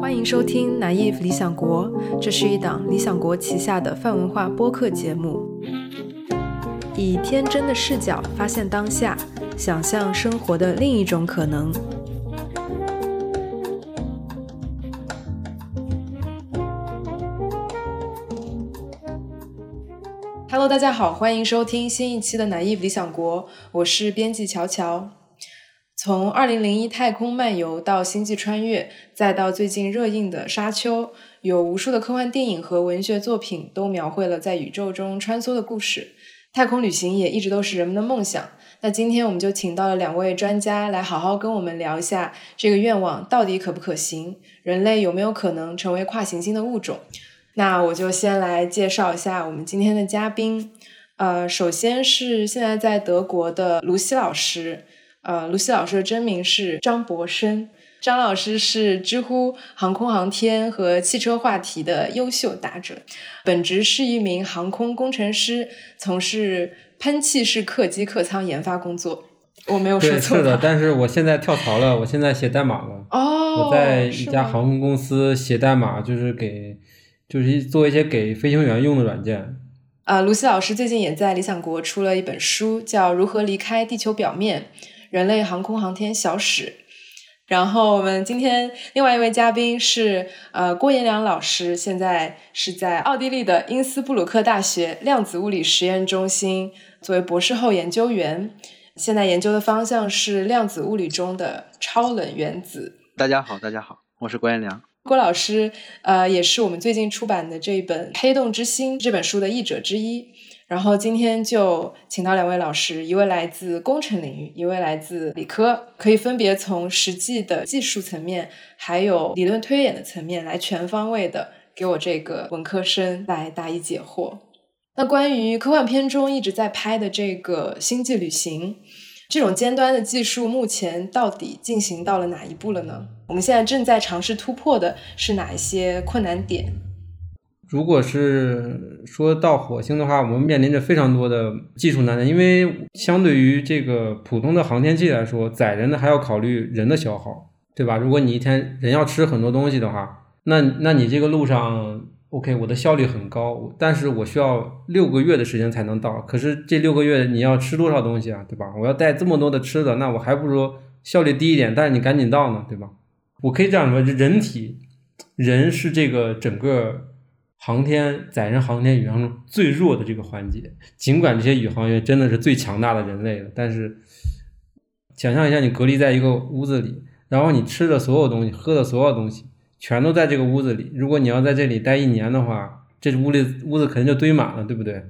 欢迎收听《naive 理想国》，这是一档理想国旗下的泛文化播客节目，以天真的视角发现当下，想象生活的另一种可能。Hello，大家好，欢迎收听新一期的《naive 理想国》，我是编辑乔乔。从二零零一太空漫游到星际穿越，再到最近热映的《沙丘》，有无数的科幻电影和文学作品都描绘了在宇宙中穿梭的故事。太空旅行也一直都是人们的梦想。那今天我们就请到了两位专家来好好跟我们聊一下这个愿望到底可不可行，人类有没有可能成为跨行星的物种？那我就先来介绍一下我们今天的嘉宾。呃，首先是现在在德国的卢西老师。呃，卢西老师的真名是张博生。张老师是知乎航空航天和汽车话题的优秀答者，本职是一名航空工程师，从事喷气式客机客舱研发工作。我没有说错。是的，但是我现在跳槽了，我现在写代码了。哦。我在一家航空公司写代码，就是给，就是做一些给飞行员用的软件。呃，卢西老师最近也在理想国出了一本书，叫《如何离开地球表面》。人类航空航天小史，然后我们今天另外一位嘉宾是呃郭延良老师，现在是在奥地利的因斯布鲁克大学量子物理实验中心作为博士后研究员，现在研究的方向是量子物理中的超冷原子。大家好，大家好，我是郭延良。郭老师呃也是我们最近出版的这本《黑洞之心》这本书的译者之一。然后今天就请到两位老师，一位来自工程领域，一位来自理科，可以分别从实际的技术层面，还有理论推演的层面来全方位的给我这个文科生来答疑解惑。那关于科幻片中一直在拍的这个星际旅行，这种尖端的技术目前到底进行到了哪一步了呢？我们现在正在尝试突破的是哪一些困难点？如果是说到火星的话，我们面临着非常多的技术难点，因为相对于这个普通的航天器来说，载人的还要考虑人的消耗，对吧？如果你一天人要吃很多东西的话，那那你这个路上，OK，我的效率很高，但是我需要六个月的时间才能到。可是这六个月你要吃多少东西啊，对吧？我要带这么多的吃的，那我还不如效率低一点，但是你赶紧到呢，对吧？我可以这样说，人体人是这个整个。航天载人航天宇航中最弱的这个环节，尽管这些宇航员真的是最强大的人类了，但是想象一下，你隔离在一个屋子里，然后你吃的所有东西、喝的所有东西，全都在这个屋子里。如果你要在这里待一年的话，这屋里屋子肯定就堆满了，对不对？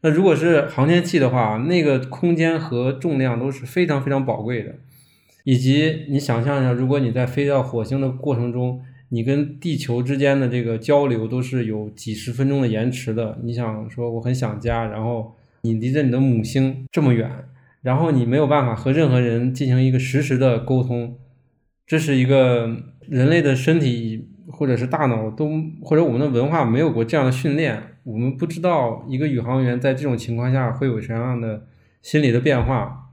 那如果是航天器的话，那个空间和重量都是非常非常宝贵的，以及你想象一下，如果你在飞到火星的过程中。你跟地球之间的这个交流都是有几十分钟的延迟的。你想说我很想家，然后你离着你的母星这么远，然后你没有办法和任何人进行一个实时的沟通，这是一个人类的身体或者是大脑都或者我们的文化没有过这样的训练，我们不知道一个宇航员在这种情况下会有什么样的心理的变化。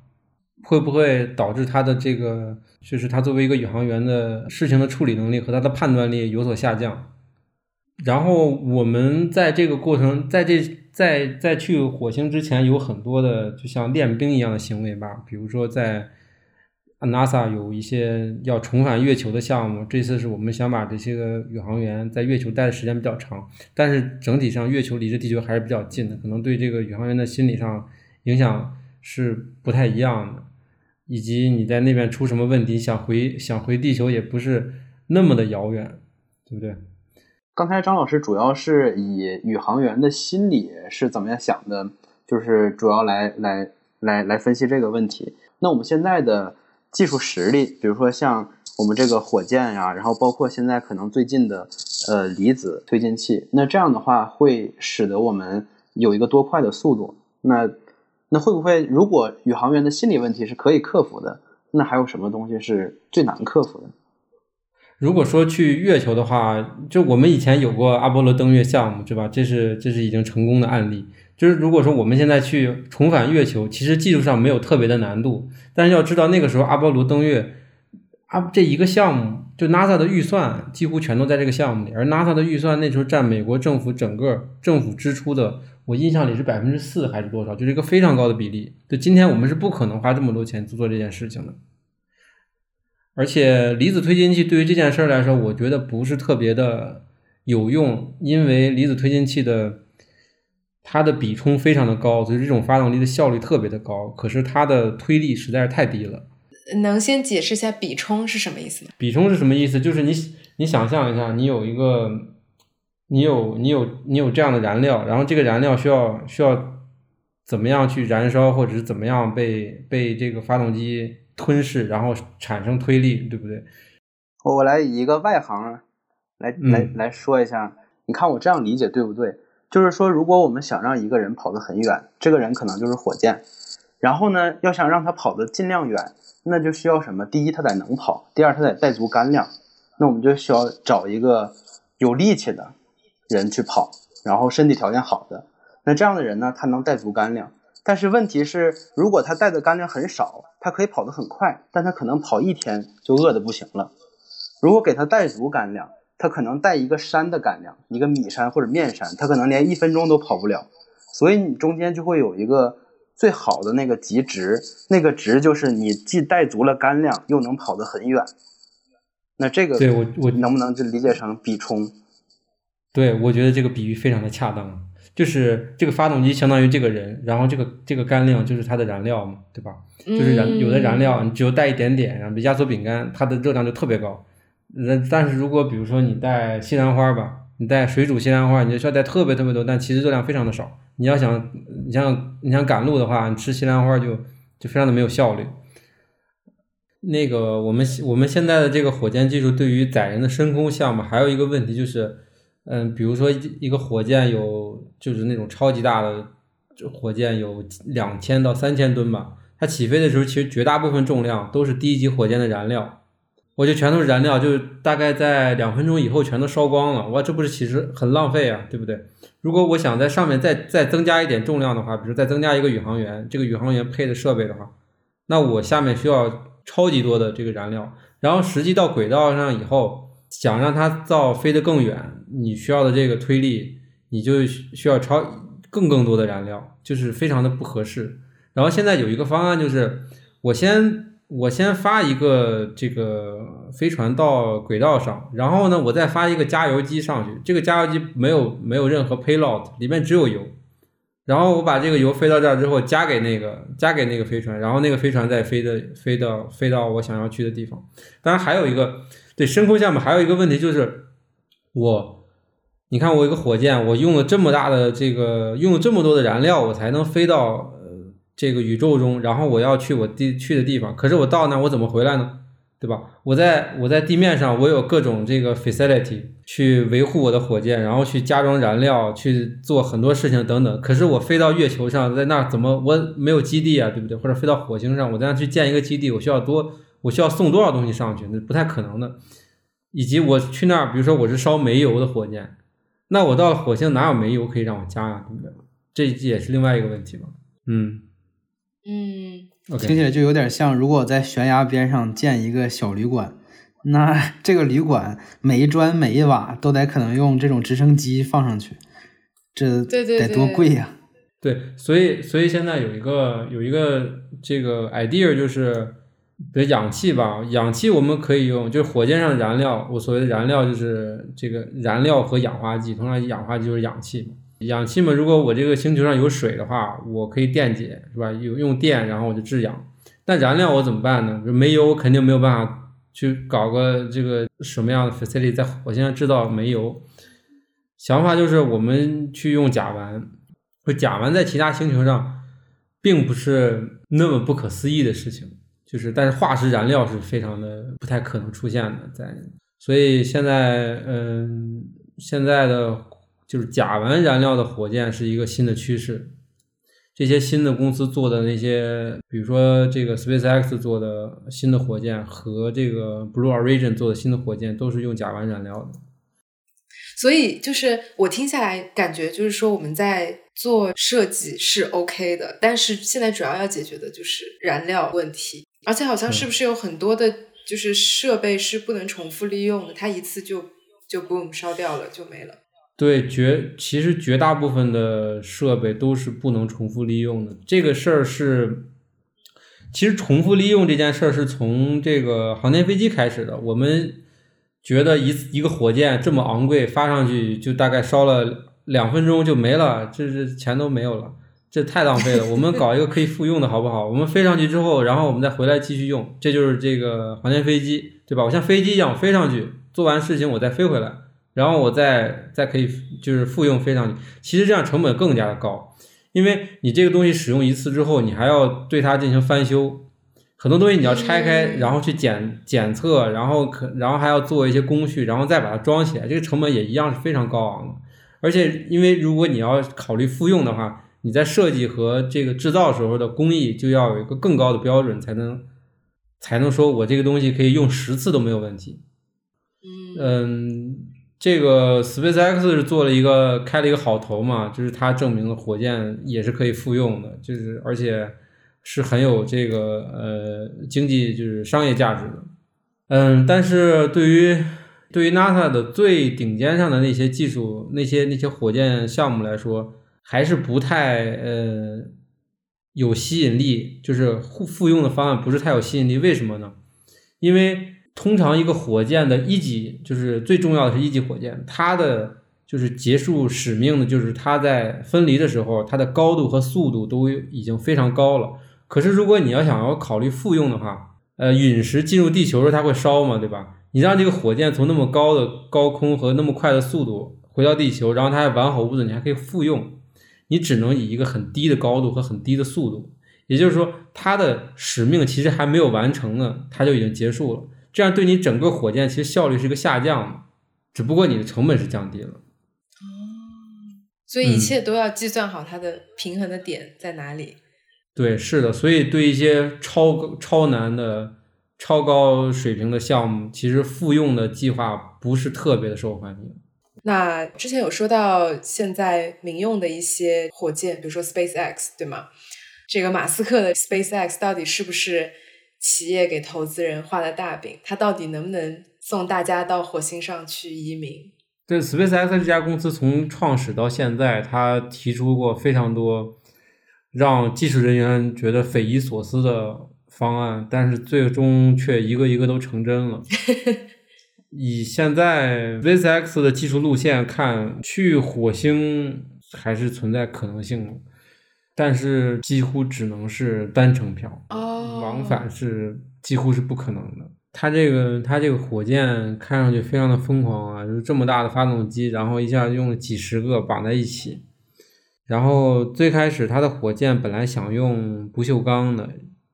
会不会导致他的这个，就是他作为一个宇航员的事情的处理能力和他的判断力有所下降？然后我们在这个过程，在这在在去火星之前，有很多的就像练兵一样的行为吧。比如说在 NASA 有一些要重返月球的项目，这次是我们想把这些个宇航员在月球待的时间比较长，但是整体上月球离着地球还是比较近的，可能对这个宇航员的心理上影响是不太一样的。以及你在那边出什么问题，想回想回地球也不是那么的遥远，对不对？刚才张老师主要是以宇航员的心理是怎么样想的，就是主要来来来来分析这个问题。那我们现在的技术实力，比如说像我们这个火箭呀，然后包括现在可能最近的呃离子推进器，那这样的话会使得我们有一个多快的速度？那那会不会，如果宇航员的心理问题是可以克服的，那还有什么东西是最难克服的？如果说去月球的话，就我们以前有过阿波罗登月项目，对吧？这是这是已经成功的案例。就是如果说我们现在去重返月球，其实技术上没有特别的难度，但是要知道那个时候阿波罗登月，啊这一个项目就 NASA 的预算几乎全都在这个项目里，而 NASA 的预算那时候占美国政府整个政府支出的，我印象里是百分之四还是多少，就是一个非常高的比例。就今天我们是不可能花这么多钱去做这件事情的。而且离子推进器对于这件事儿来说，我觉得不是特别的有用，因为离子推进器的它的比冲非常的高，所以这种发动机的效率特别的高，可是它的推力实在是太低了。能先解释一下比冲是什么意思吗？比冲是什么意思？就是你你想象一下，你有一个你有你有你有这样的燃料，然后这个燃料需要需要怎么样去燃烧，或者是怎么样被被这个发动机。吞噬，然后产生推力，对不对？我我来以一个外行来来来说一下，你看我这样理解对不对？就是说，如果我们想让一个人跑得很远，这个人可能就是火箭。然后呢，要想让他跑得尽量远，那就需要什么？第一，他得能跑；第二，他得带足干粮。那我们就需要找一个有力气的人去跑，然后身体条件好的。那这样的人呢，他能带足干粮。但是问题是，如果他带的干粮很少，他可以跑得很快，但他可能跑一天就饿得不行了。如果给他带足干粮，他可能带一个山的干粮，一个米山或者面山，他可能连一分钟都跑不了。所以你中间就会有一个最好的那个极值，那个值就是你既带足了干粮，又能跑得很远。那这个对我我能不能就理解成比冲？对，我觉得这个比喻非常的恰当。就是这个发动机相当于这个人，然后这个这个干粮就是它的燃料嘛，对吧？就是燃有的燃料你只有带一点点，然后压缩饼干它的热量就特别高。那但是如果比如说你带西兰花吧，你带水煮西兰花，你就需要带特别特别多，但其实热量非常的少。你要想你像你想赶路的话，你吃西兰花就就非常的没有效率。那个我们我们现在的这个火箭技术对于载人的深空项目还有一个问题就是。嗯，比如说一个火箭有就是那种超级大的火箭有两千到三千吨吧，它起飞的时候其实绝大部分重量都是第一级火箭的燃料，我就全都是燃料，就大概在两分钟以后全都烧光了，哇，这不是其实很浪费啊，对不对？如果我想在上面再再增加一点重量的话，比如再增加一个宇航员，这个宇航员配的设备的话，那我下面需要超级多的这个燃料，然后实际到轨道上以后。想让它造飞得更远，你需要的这个推力，你就需要超更更多的燃料，就是非常的不合适。然后现在有一个方案，就是我先我先发一个这个飞船到轨道上，然后呢，我再发一个加油机上去。这个加油机没有没有任何 payload，里面只有油。然后我把这个油飞到这儿之后，加给那个加给那个飞船，然后那个飞船再飞的飞到飞到我想要去的地方。当然还有一个。对深空项目还有一个问题就是，我，你看我一个火箭，我用了这么大的这个，用了这么多的燃料，我才能飞到呃这个宇宙中，然后我要去我地去的地方，可是我到那我怎么回来呢？对吧？我在我在地面上，我有各种这个 facility 去维护我的火箭，然后去加装燃料，去做很多事情等等。可是我飞到月球上，在那怎么我没有基地啊？对不对？或者飞到火星上，我在那去建一个基地，我需要多。我需要送多少东西上去？那不太可能的。以及我去那儿，比如说我是烧煤油的火箭，那我到了火星哪有煤油可以让我加呀？对不对？这也是另外一个问题嘛。嗯嗯，听起来就有点像，如果在悬崖边上建一个小旅馆，那 这个旅馆每一砖每一瓦都得可能用这种直升机放上去，这得多贵呀？对，所以所以现在有一个有一个这个 idea 就是。比如氧气吧，氧气我们可以用，就是火箭上燃料。我所谓的燃料就是这个燃料和氧化剂，通常氧化剂就是氧气嘛。氧气嘛，如果我这个星球上有水的话，我可以电解，是吧？有用电，然后我就制氧。但燃料我怎么办呢？就煤油我肯定没有办法去搞个这个什么样的 facility 在火星上制造煤油。想法就是我们去用甲烷，不甲烷在其他星球上并不是那么不可思议的事情。就是，但是化石燃料是非常的不太可能出现的，在所以现在，嗯，现在的就是甲烷燃料的火箭是一个新的趋势。这些新的公司做的那些，比如说这个 SpaceX 做的新的火箭和这个 Blue Origin 做的新的火箭，都是用甲烷燃料的。所以，就是我听下来感觉，就是说我们在做设计是 OK 的，但是现在主要要解决的就是燃料问题，而且好像是不是有很多的，就是设备是不能重复利用的，它一次就就 boom 烧掉了就没了。对，绝其实绝大部分的设备都是不能重复利用的。这个事儿是，其实重复利用这件事儿是从这个航天飞机开始的。我们觉得一一个火箭这么昂贵，发上去就大概烧了两分钟就没了，这这钱都没有了，这太浪费了。我们搞一个可以复用的好不好？我们飞上去之后，然后我们再回来继续用，这就是这个航天飞机，对吧？我像飞机一样飞上去，做完事情我再飞回来。然后我再再可以就是复用飞上去，其实这样成本更加的高，因为你这个东西使用一次之后，你还要对它进行翻修，很多东西你要拆开，然后去检检测，然后可然后还要做一些工序，然后再把它装起来，这个成本也一样是非常高昂的。而且因为如果你要考虑复用的话，你在设计和这个制造时候的工艺就要有一个更高的标准，才能才能说我这个东西可以用十次都没有问题。嗯。这个 SpaceX 是做了一个开了一个好头嘛，就是它证明了火箭也是可以复用的，就是而且是很有这个呃经济就是商业价值的。嗯，但是对于对于 NASA 的最顶尖上的那些技术、那些那些火箭项目来说，还是不太呃有吸引力，就是复复用的方案不是太有吸引力。为什么呢？因为通常一个火箭的一级就是最重要的是一级火箭，它的就是结束使命的，就是它在分离的时候，它的高度和速度都已经非常高了。可是如果你要想要考虑复用的话，呃，陨石进入地球时候它会烧嘛，对吧？你让这个火箭从那么高的高空和那么快的速度回到地球，然后它还完好无损，你还可以复用，你只能以一个很低的高度和很低的速度，也就是说，它的使命其实还没有完成呢，它就已经结束了。这样对你整个火箭其实效率是一个下降的，只不过你的成本是降低了。哦，所以一切都要计算好它的平衡的点在哪里。对，是的，所以对一些超超难的、超高水平的项目，其实复用的计划不是特别的受欢迎。那之前有说到现在民用的一些火箭，比如说 SpaceX，对吗？这个马斯克的 SpaceX 到底是不是？企业给投资人画的大饼，他到底能不能送大家到火星上去移民？对，SpaceX 这家公司从创始到现在，他提出过非常多让技术人员觉得匪夷所思的方案，但是最终却一个一个都成真了。以现在 SpaceX 的技术路线看，去火星还是存在可能性的。但是几乎只能是单程票，往返是几乎是不可能的。它这个它这个火箭看上去非常的疯狂啊，就是这么大的发动机，然后一下用了几十个绑在一起。然后最开始它的火箭本来想用不锈钢的，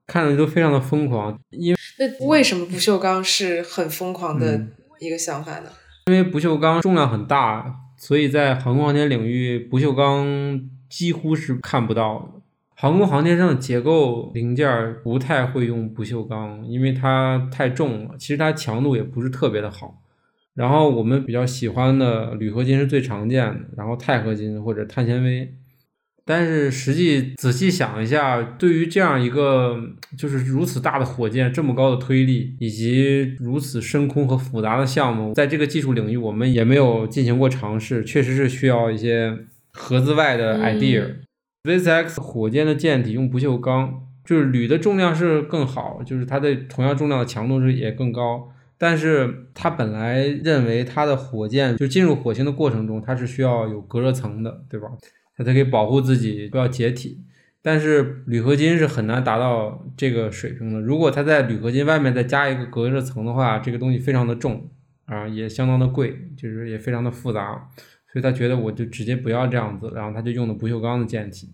看着都非常的疯狂。因为那为什么不锈钢是很疯狂的一个想法呢？因为不锈钢重量很大，所以在航空航天领域，不锈钢。几乎是看不到的。航空航天上的结构零件不太会用不锈钢，因为它太重了。其实它强度也不是特别的好。然后我们比较喜欢的铝合金是最常见的，然后钛合金或者碳纤维。但是实际仔细想一下，对于这样一个就是如此大的火箭、这么高的推力以及如此深空和复杂的项目，在这个技术领域我们也没有进行过尝试，确实是需要一些。盒子外的 idea，SpaceX 火箭的舰体用不锈钢，就是铝的重量是更好，就是它的同样重量的强度是也更高。但是它本来认为它的火箭就进入火星的过程中，它是需要有隔热层的，对吧？它才可以保护自己不要解体。但是铝合金是很难达到这个水平的。如果它在铝合金外面再加一个隔热层的话，这个东西非常的重啊，也相当的贵，就是也非常的复杂。所以他觉得我就直接不要这样子，然后他就用的不锈钢的舰体。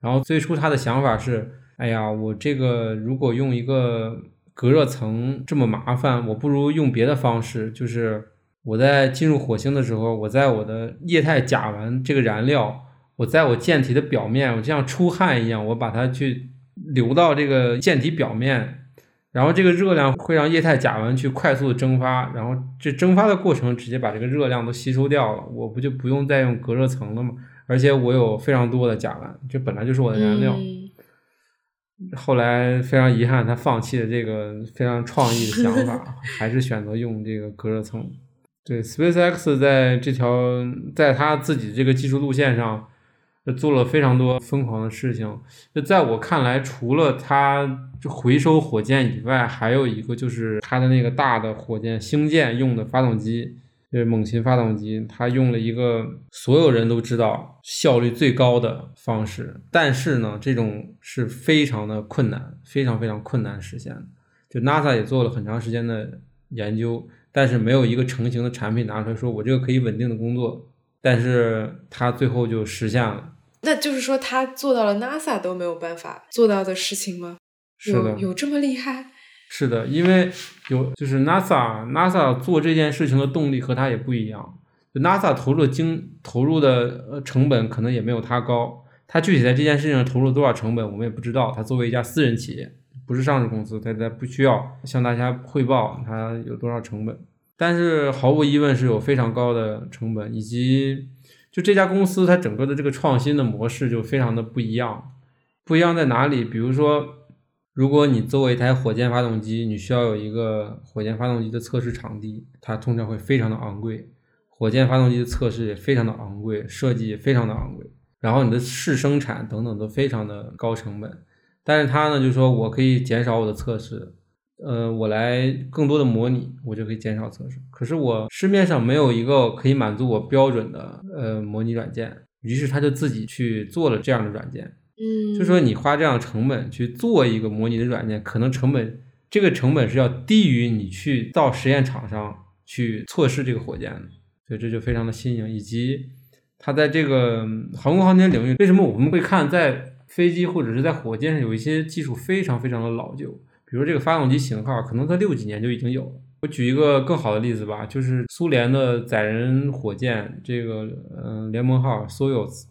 然后最初他的想法是：哎呀，我这个如果用一个隔热层这么麻烦，我不如用别的方式，就是我在进入火星的时候，我在我的液态甲烷这个燃料，我在我舰体的表面，我就像出汗一样，我把它去流到这个舰体表面。然后这个热量会让液态甲烷去快速的蒸发，然后这蒸发的过程直接把这个热量都吸收掉了，我不就不用再用隔热层了吗？而且我有非常多的甲烷，这本来就是我的燃料。后来非常遗憾，他放弃了这个非常创意的想法，还是选择用这个隔热层。对，SpaceX 在这条在他自己这个技术路线上，做了非常多疯狂的事情。就在我看来，除了它回收火箭以外，还有一个就是它的那个大的火箭星舰用的发动机。就是猛禽发动机，它用了一个所有人都知道效率最高的方式，但是呢，这种是非常的困难，非常非常困难实现的。就 NASA 也做了很长时间的研究，但是没有一个成型的产品拿出来说，我这个可以稳定的工作。但是它最后就实现了。那就是说，他做到了 NASA 都没有办法做到的事情吗？是的，有这么厉害？是的，因为有就是 NASA，NASA 做这件事情的动力和他也不一样。NASA 投入的精投入的呃成本可能也没有他高，他具体在这件事情上投入多少成本我们也不知道。他作为一家私人企业，不是上市公司，它它不需要向大家汇报他有多少成本。但是毫无疑问是有非常高的成本，以及就这家公司它整个的这个创新的模式就非常的不一样。不一样在哪里？比如说。如果你作为一台火箭发动机，你需要有一个火箭发动机的测试场地，它通常会非常的昂贵。火箭发动机的测试也非常的昂贵，设计也非常的昂贵，然后你的试生产等等都非常的高成本。但是它呢，就说我可以减少我的测试，呃，我来更多的模拟，我就可以减少测试。可是我市面上没有一个可以满足我标准的呃模拟软件，于是他就自己去做了这样的软件。嗯，就说你花这样成本去做一个模拟的软件，可能成本这个成本是要低于你去到实验场上去测试这个火箭的，所以这就非常的新颖。以及它在这个航空航天领域，为什么我们会看在飞机或者是在火箭上有一些技术非常非常的老旧？比如这个发动机型号，可能在六几年就已经有了。我举一个更好的例子吧，就是苏联的载人火箭，这个嗯联盟号 Soyuz。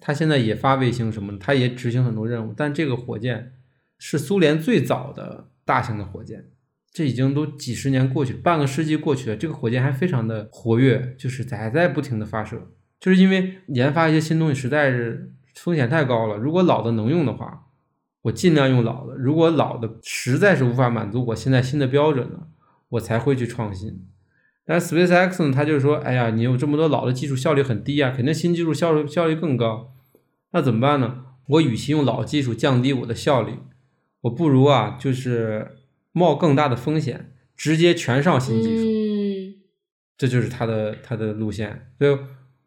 它现在也发卫星什么的，它也执行很多任务，但这个火箭是苏联最早的大型的火箭，这已经都几十年过去，半个世纪过去了，这个火箭还非常的活跃，就是还在不停的发射，就是因为研发一些新东西实在是风险太高了。如果老的能用的话，我尽量用老的；如果老的实在是无法满足我现在新的标准了，我才会去创新。但 SpaceX 呢，它就是说，哎呀，你有这么多老的技术，效率很低啊，肯定新技术效率效率更高。那怎么办呢？我与其用老技术降低我的效率，我不如啊，就是冒更大的风险，直接全上新技术。嗯，这就是它的它的路线。所以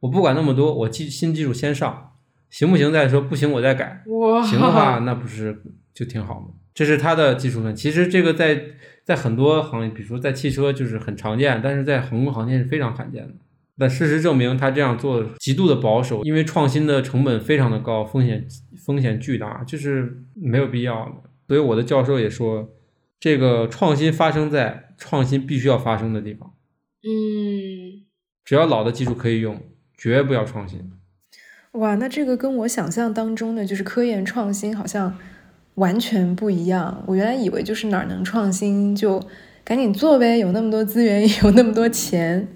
我不管那么多，我技新技术先上，行不行再说，不行我再改。行的话，那不是就挺好吗？这是它的技术论。其实这个在在很多行业，比如说在汽车就是很常见，但是在航空航天是非常罕见的。但事实证明，他这样做极度的保守，因为创新的成本非常的高，风险风险巨大，就是没有必要的。所以我的教授也说，这个创新发生在创新必须要发生的地方。嗯，只要老的技术可以用，绝不要创新。哇，那这个跟我想象当中的就是科研创新好像完全不一样。我原来以为就是哪儿能创新就赶紧做呗，有那么多资源，有那么多钱。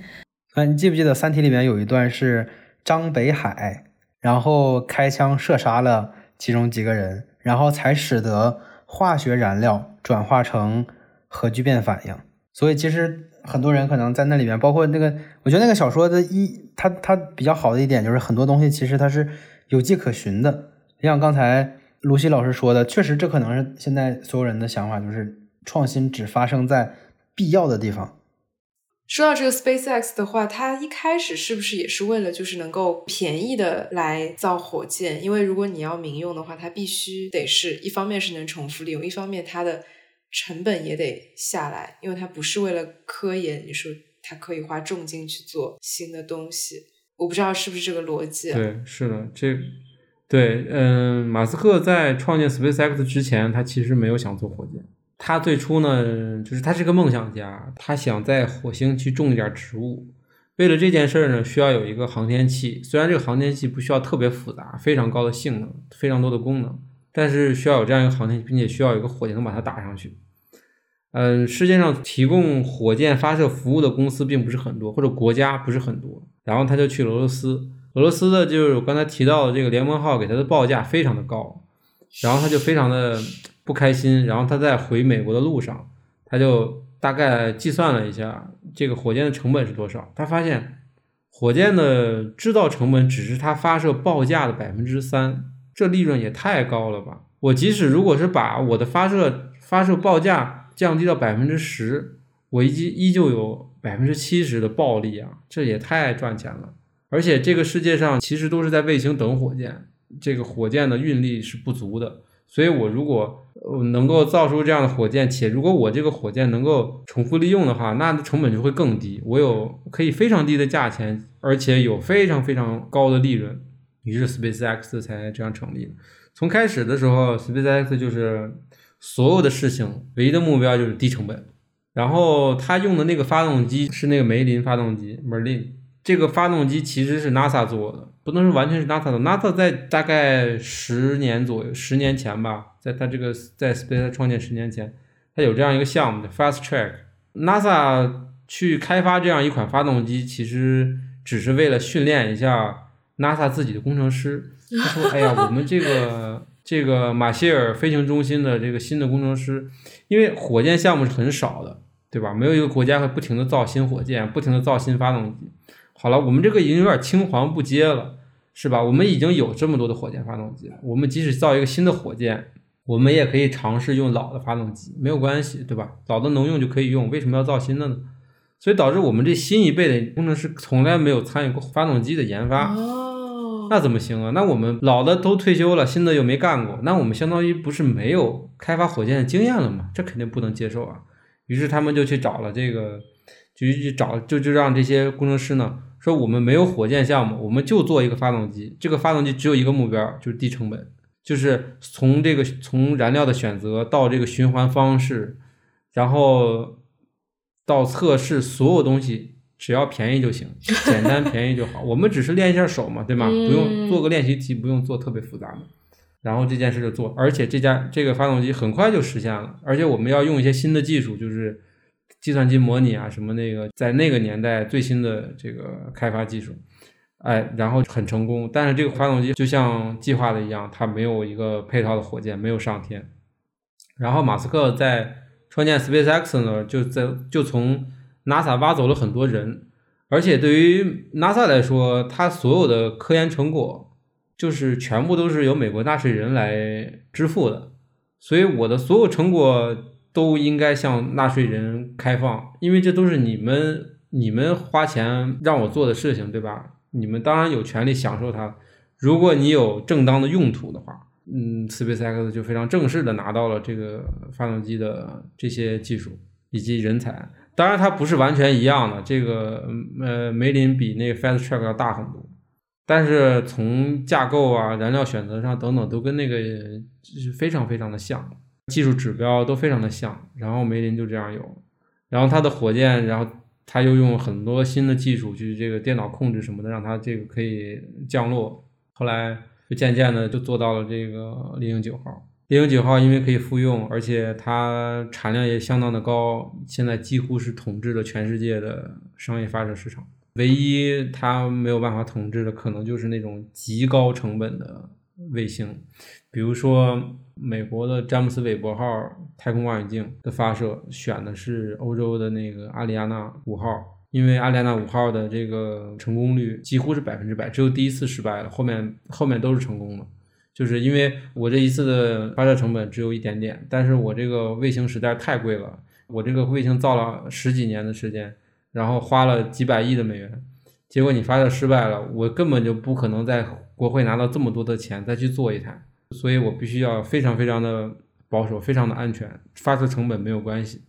那你记不记得《三体》里面有一段是张北海，然后开枪射杀了其中几个人，然后才使得化学燃料转化成核聚变反应。所以其实很多人可能在那里面，包括那个，我觉得那个小说的一，它它比较好的一点就是很多东西其实它是有迹可循的。像刚才卢西老师说的，确实这可能是现在所有人的想法，就是创新只发生在必要的地方。说到这个 SpaceX 的话，它一开始是不是也是为了就是能够便宜的来造火箭？因为如果你要民用的话，它必须得是一方面是能重复利用，一方面它的成本也得下来，因为它不是为了科研。你说它可以花重金去做新的东西，我不知道是不是这个逻辑。对，是的，这对，嗯，马斯克在创建 SpaceX 之前，他其实没有想做火箭。他最初呢，就是他是个梦想家，他想在火星去种一点植物。为了这件事儿呢，需要有一个航天器。虽然这个航天器不需要特别复杂、非常高的性能、非常多的功能，但是需要有这样一个航天器，并且需要有一个火箭能把它打上去。嗯，世界上提供火箭发射服务的公司并不是很多，或者国家不是很多。然后他就去俄罗斯，俄罗斯的就是我刚才提到的这个联盟号给他的报价非常的高，然后他就非常的不开心，然后他在回美国的路上，他就大概计算了一下这个火箭的成本是多少，他发现火箭的制造成本只是它发射报价的百分之三，这利润也太高了吧！我即使如果是把我的发射发射报价降低到百分之十，我依依旧有百分之七十的暴利啊，这也太赚钱了。而且这个世界上其实都是在卫星等火箭，这个火箭的运力是不足的。所以我如果能够造出这样的火箭，且如果我这个火箭能够重复利用的话，那成本就会更低。我有可以非常低的价钱，而且有非常非常高的利润。于是 SpaceX 才这样成立。从开始的时候，SpaceX 就是所有的事情唯一的目标就是低成本。然后他用的那个发动机是那个梅林发动机 Merlin。这个发动机其实是 NASA 做的，不能说完全是 NASA 的。NASA 在大概十年左右，十年前吧，在它这个在 SpaceX 创建十年前，它有这样一个项目叫 Fast Track。NASA 去开发这样一款发动机，其实只是为了训练一下 NASA 自己的工程师。他说：“哎呀，我们这个这个马歇尔飞行中心的这个新的工程师，因为火箭项目是很少的，对吧？没有一个国家会不停的造新火箭，不停的造新发动机。”好了，我们这个已经有点青黄不接了，是吧？我们已经有这么多的火箭发动机了，我们即使造一个新的火箭，我们也可以尝试用老的发动机，没有关系，对吧？老的能用就可以用，为什么要造新的呢？所以导致我们这新一辈的工程师从来没有参与过发动机的研发。那怎么行啊？那我们老的都退休了，新的又没干过，那我们相当于不是没有开发火箭的经验了吗？这肯定不能接受啊！于是他们就去找了这个，就去找，就就让这些工程师呢。说我们没有火箭项目，我们就做一个发动机。这个发动机只有一个目标，就是低成本，就是从这个从燃料的选择到这个循环方式，然后到测试，所有东西只要便宜就行，简单便宜就好。我们只是练一下手嘛，对吗？不用做个练习题，不用做特别复杂的。然后这件事就做，而且这家这个发动机很快就实现了。而且我们要用一些新的技术，就是。计算机模拟啊，什么那个，在那个年代最新的这个开发技术，哎，然后很成功。但是这个发动机就像计划的一样，它没有一个配套的火箭，没有上天。然后马斯克在创建 SpaceX 呢，就在就从 NASA 挖走了很多人，而且对于 NASA 来说，它所有的科研成果就是全部都是由美国纳税人来支付的，所以我的所有成果。都应该向纳税人开放，因为这都是你们你们花钱让我做的事情，对吧？你们当然有权利享受它。如果你有正当的用途的话，嗯，SpaceX 就非常正式的拿到了这个发动机的这些技术以及人才。当然，它不是完全一样的，这个呃，梅林比那个 Fast Track 要大很多，但是从架构啊、燃料选择上等等，都跟那个是非常非常的像。技术指标都非常的像，然后梅林就这样有，然后它的火箭，然后他又用很多新的技术去这个电脑控制什么的，让它这个可以降落。后来就渐渐的就做到了这个猎鹰九号。猎鹰九号因为可以复用，而且它产量也相当的高，现在几乎是统治了全世界的商业发射市场。唯一它没有办法统治的，可能就是那种极高成本的卫星，比如说。美国的詹姆斯韦伯号太空望远镜的发射选的是欧洲的那个阿里亚纳五号，因为阿里亚纳五号的这个成功率几乎是百分之百，只有第一次失败了，后面后面都是成功的。就是因为我这一次的发射成本只有一点点，但是我这个卫星实在太贵了，我这个卫星造了十几年的时间，然后花了几百亿的美元，结果你发射失败了，我根本就不可能在国会拿到这么多的钱再去做一台。所以我必须要非常非常的保守，非常的安全，发射成本没有关系，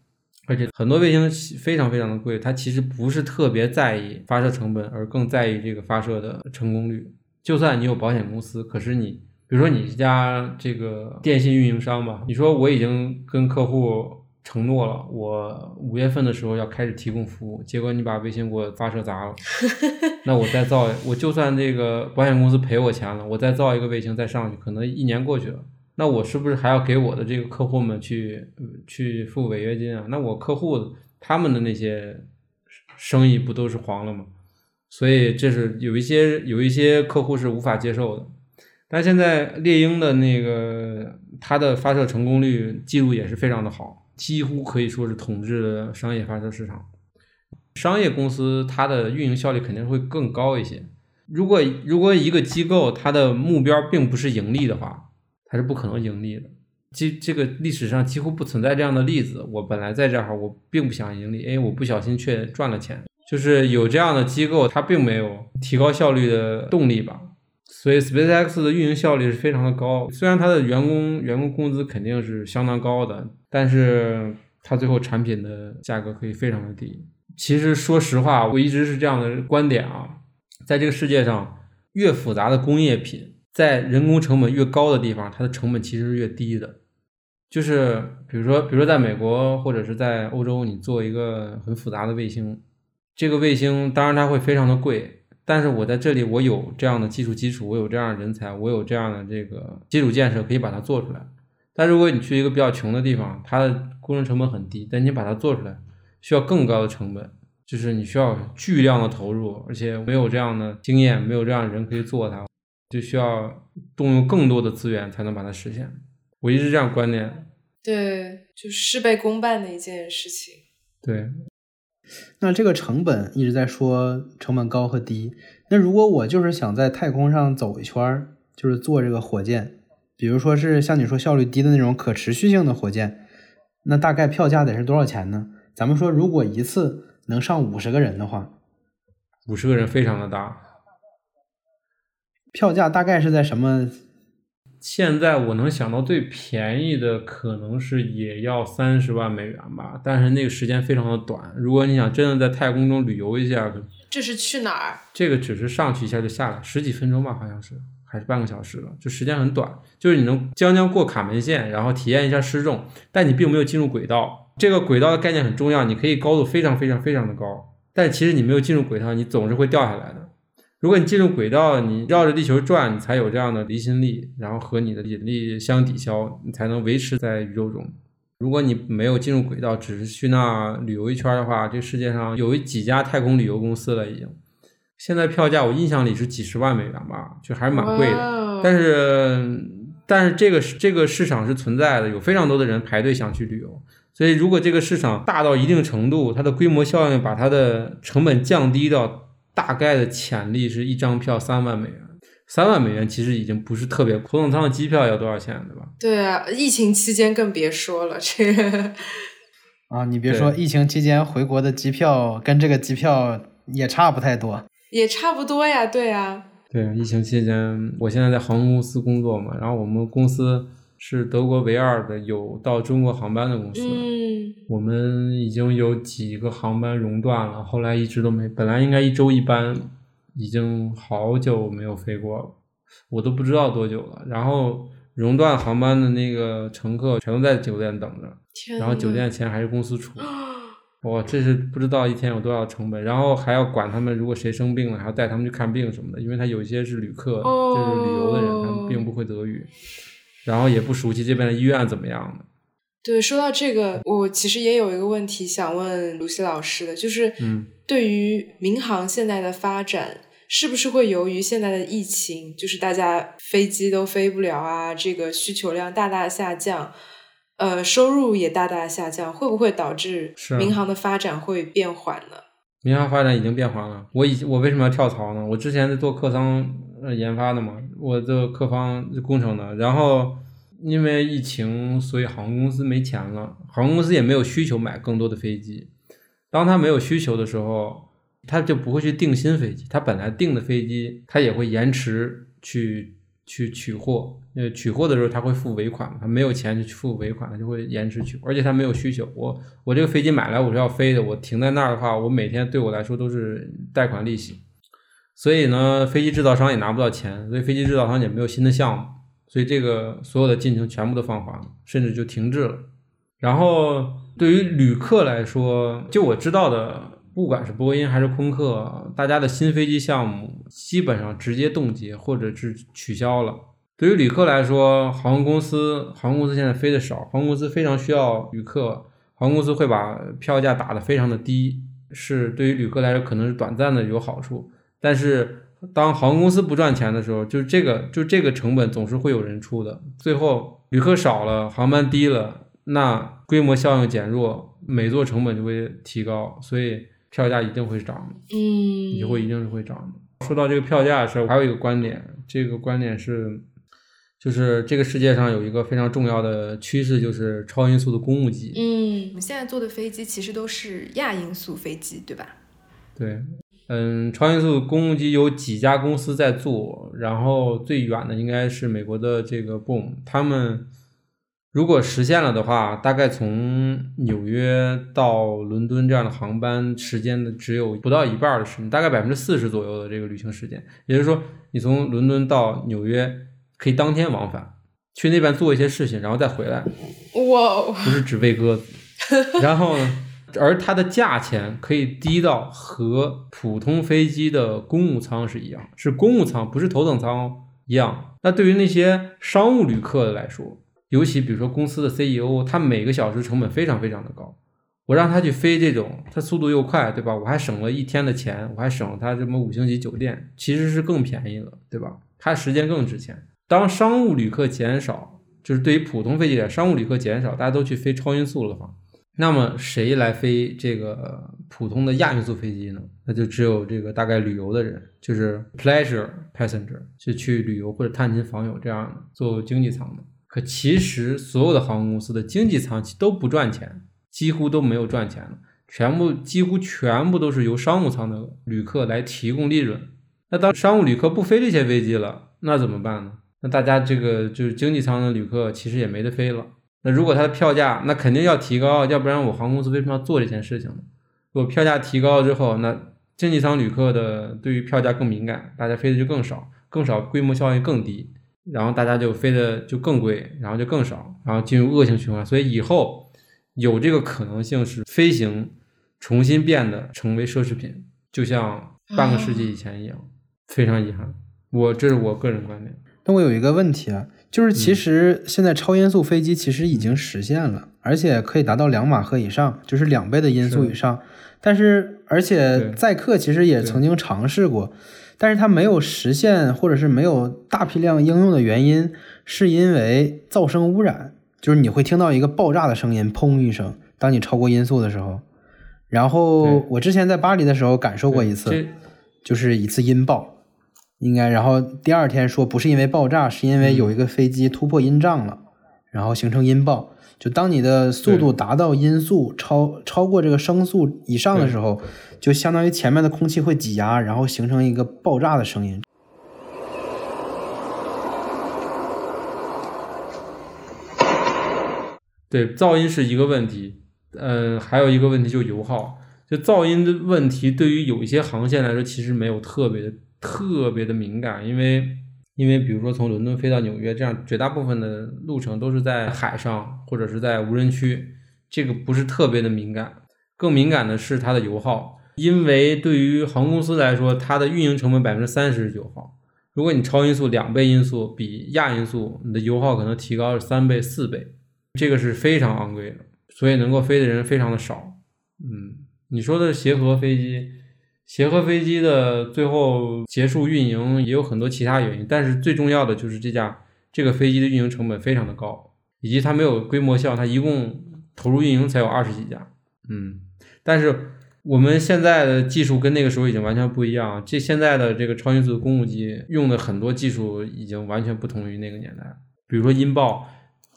而且很多卫星非常非常的贵，它其实不是特别在意发射成本，而更在意这个发射的成功率。就算你有保险公司，可是你，比如说你家这个电信运营商吧，你说我已经跟客户。承诺了，我五月份的时候要开始提供服务，结果你把卫星给我发射砸了，那我再造，我就算这个保险公司赔我钱了，我再造一个卫星再上去，可能一年过去了，那我是不是还要给我的这个客户们去去付违约金啊？那我客户他们的那些生意不都是黄了吗？所以这是有一些有一些客户是无法接受的。但现在猎鹰的那个它的发射成功率记录也是非常的好，几乎可以说是统治了商业发射市场。商业公司它的运营效率肯定会更高一些。如果如果一个机构它的目标并不是盈利的话，它是不可能盈利的。这这个历史上几乎不存在这样的例子。我本来在这儿，我并不想盈利，哎，我不小心却赚了钱。就是有这样的机构，它并没有提高效率的动力吧。所以 SpaceX 的运营效率是非常的高。虽然它的员工员工工资肯定是相当高的，但是它最后产品的价格可以非常的低。其实说实话，我一直是这样的观点啊，在这个世界上，越复杂的工业品，在人工成本越高的地方，它的成本其实是越低的。就是比如说，比如说在美国或者是在欧洲，你做一个很复杂的卫星，这个卫星当然它会非常的贵，但是我在这里我有这样的技术基础，我有这样的人才，我有这样的这个基础建设可以把它做出来。但如果你去一个比较穷的地方，它的工程成本很低，但你把它做出来。需要更高的成本，就是你需要巨量的投入，而且没有这样的经验，没有这样的人可以做它，就需要动用更多的资源才能把它实现。我一直这样观念。对，就事倍功半的一件事情。对。那这个成本一直在说成本高和低，那如果我就是想在太空上走一圈，就是坐这个火箭，比如说是像你说效率低的那种可持续性的火箭，那大概票价得是多少钱呢？咱们说，如果一次能上五十个人的话，五十个人非常的大。票价大概是在什么？现在我能想到最便宜的可能是也要三十万美元吧，但是那个时间非常的短。如果你想真的在太空中旅游一下，这是去哪儿？这个只是上去一下就下来，十几分钟吧，好像是还是半个小时了，就时间很短。就是你能将将过卡门线，然后体验一下失重，但你并没有进入轨道。这个轨道的概念很重要，你可以高度非常非常非常的高，但其实你没有进入轨道，你总是会掉下来的。如果你进入轨道，你绕着地球转，你才有这样的离心力，然后和你的引力相抵消，你才能维持在宇宙中。如果你没有进入轨道，只是去那旅游一圈的话，这世界上有几家太空旅游公司了已经。现在票价我印象里是几十万美元吧，就还是蛮贵的。但是但是这个这个市场是存在的，有非常多的人排队想去旅游。所以，如果这个市场大到一定程度，它的规模效应把它的成本降低到大概的潜力是一张票三万美元。三万美元其实已经不是特别。头等舱的机票要多少钱，对吧？对啊，疫情期间更别说了。这个啊，你别说，疫情期间回国的机票跟这个机票也差不太多，也差不多呀。对啊，对，疫情期间，我现在在航空公司工作嘛，然后我们公司。是德国唯二的有到中国航班的公司。嗯，我们已经有几个航班熔断了，后来一直都没。本来应该一周一班，已经好久没有飞过了，我都不知道多久了。然后熔断航班的那个乘客全都在酒店等着，然后酒店的钱还是公司出。哇，这是不知道一天有多少成本，然后还要管他们，如果谁生病了，还要带他们去看病什么的，因为他有一些是旅客，就是旅游的人，他们并不会德语。然后也不熟悉这边的医院怎么样的。对，说到这个，我其实也有一个问题想问卢西老师的，就是，嗯，对于民航现在的发展，是不是会由于现在的疫情，就是大家飞机都飞不了啊，这个需求量大大下降，呃，收入也大大下降，会不会导致民航的发展会变缓呢？民航发展已经变缓了。我以我为什么要跳槽呢？我之前在做客呃研发的嘛，我做客方工程的。然后因为疫情，所以航空公司没钱了，航空公司也没有需求买更多的飞机。当他没有需求的时候，他就不会去订新飞机。他本来订的飞机，他也会延迟去。去取货，呃，取货的时候他会付尾款他没有钱去付尾款，他就会延迟取，而且他没有需求。我我这个飞机买来我是要飞的，我停在那儿的话，我每天对我来说都是贷款利息，所以呢，飞机制造商也拿不到钱，所以飞机制造商也没有新的项目，所以这个所有的进程全部都放缓了，甚至就停滞了。然后对于旅客来说，就我知道的。不管是波音还是空客，大家的新飞机项目基本上直接冻结或者是取消了。对于旅客来说，航空公司航空公司现在飞的少，航空公司非常需要旅客，航空公司会把票价打得非常的低，是对于旅客来说可能是短暂的有好处，但是当航空公司不赚钱的时候，就这个就这个成本总是会有人出的。最后旅客少了，航班低了，那规模效应减弱，每座成本就会提高，所以票价一定会涨的。嗯，以后一定是会涨的。说到这个票价的事儿，还有一个观点，这个观点是，就是这个世界上有一个非常重要的趋势，就是超音速的公务机。嗯，我们现在坐的飞机其实都是亚音速飞机，对吧？对。嗯，超音速公务机有几家公司在做，然后最远的应该是美国的这个 Boom，他们如果实现了的话，大概从纽约到伦敦这样的航班时间的只有不到一半的时间，大概百分之四十左右的这个旅行时间。也就是说，你从伦敦到纽约可以当天往返，去那边做一些事情，然后再回来。哇，不是只喂鸽子，然后呢？而它的价钱可以低到和普通飞机的公务舱是一样，是公务舱，不是头等舱一样。那对于那些商务旅客来说，尤其比如说公司的 CEO，他每个小时成本非常非常的高。我让他去飞这种，他速度又快，对吧？我还省了一天的钱，我还省了他什么五星级酒店，其实是更便宜了，对吧？他时间更值钱。当商务旅客减少，就是对于普通飞机来商务旅客减少，大家都去飞超音速了的话。那么谁来飞这个普通的亚运速飞机呢？那就只有这个大概旅游的人，就是 pleasure passenger，就去旅游或者探亲访友这样的，坐经济舱的。可其实所有的航空公司的经济舱都不赚钱，几乎都没有赚钱的，全部几乎全部都是由商务舱的旅客来提供利润。那当商务旅客不飞这些飞机了，那怎么办呢？那大家这个就是经济舱的旅客其实也没得飞了。那如果它的票价，那肯定要提高，要不然我航空公司为什么要做这件事情呢？如果票价提高了之后，那经济舱旅客的对于票价更敏感，大家飞的就更少，更少，规模效应更低，然后大家就飞的就更贵，然后就更少，然后进入恶性循环。所以以后有这个可能性是飞行重新变得成为奢侈品，就像半个世纪以前一样，非常遗憾。我这是我个人观点。那我有一个问题啊。就是其实现在超音速飞机其实已经实现了，而且可以达到两马赫以上，就是两倍的音速以上。但是而且载客其实也曾经尝试过，但是它没有实现或者是没有大批量应用的原因，是因为噪声污染，就是你会听到一个爆炸的声音，砰一声，当你超过音速的时候。然后我之前在巴黎的时候感受过一次，就是一次音爆。应该，然后第二天说不是因为爆炸，是因为有一个飞机突破音障了，然后形成音爆。就当你的速度达到音速超超过这个声速以上的时候，就相当于前面的空气会挤压，然后形成一个爆炸的声音。对，噪音是一个问题，呃，还有一个问题就油耗。就噪音的问题，对于有一些航线来说，其实没有特别的。特别的敏感，因为因为比如说从伦敦飞到纽约，这样绝大部分的路程都是在海上或者是在无人区，这个不是特别的敏感。更敏感的是它的油耗，因为对于航空公司来说，它的运营成本百分之三十是油耗。如果你超音速两倍音速比亚音速，你的油耗可能提高三倍四倍，这个是非常昂贵的，所以能够飞的人非常的少。嗯，你说的协和飞机。协和飞机的最后结束运营也有很多其他原因，但是最重要的就是这架这个飞机的运营成本非常的高，以及它没有规模效，它一共投入运营才有二十几架，嗯，但是我们现在的技术跟那个时候已经完全不一样，这现在的这个超音速公务机用的很多技术已经完全不同于那个年代，比如说音爆，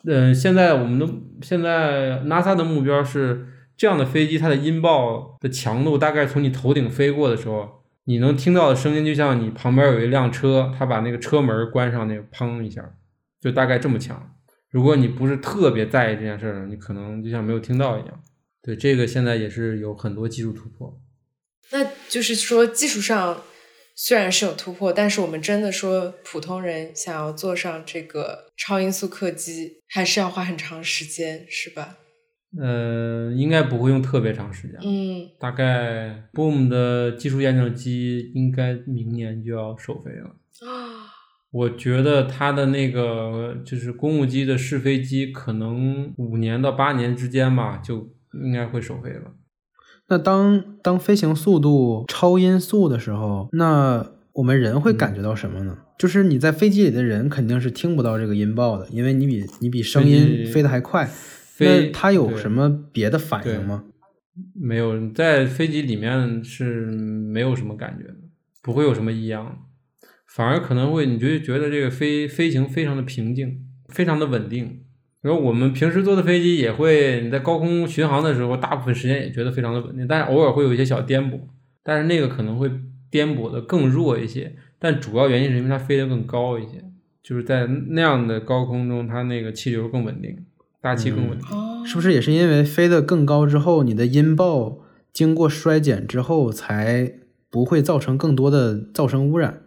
嗯，现在我们的现在 NASA 的目标是。这样的飞机，它的音爆的强度大概从你头顶飞过的时候，你能听到的声音，就像你旁边有一辆车，它把那个车门关上，那个砰一下，就大概这么强。如果你不是特别在意这件事儿，你可能就像没有听到一样。对，这个现在也是有很多技术突破。那就是说，技术上虽然是有突破，但是我们真的说，普通人想要坐上这个超音速客机，还是要花很长时间，是吧？呃，应该不会用特别长时间。嗯，大概 Boom 的技术验证机应该明年就要首飞了。啊，我觉得它的那个就是公务机的试飞机，可能五年到八年之间吧，就应该会首飞了。那当当飞行速度超音速的时候，那我们人会感觉到什么呢？就是你在飞机里的人肯定是听不到这个音爆的，因为你比你比声音飞得还快。那他有什么别的反应吗？没有，在飞机里面是没有什么感觉的，不会有什么异样，反而可能会你就觉得这个飞飞行非常的平静，非常的稳定。然后我们平时坐的飞机也会，你在高空巡航的时候，大部分时间也觉得非常的稳定，但是偶尔会有一些小颠簸，但是那个可能会颠簸的更弱一些，但主要原因是因为它飞得更高一些，就是在那样的高空中，它那个气流更稳定，大气更稳定，是不是也是因为飞得更高之后，你的音爆经过衰减之后，才不会造成更多的噪声污染，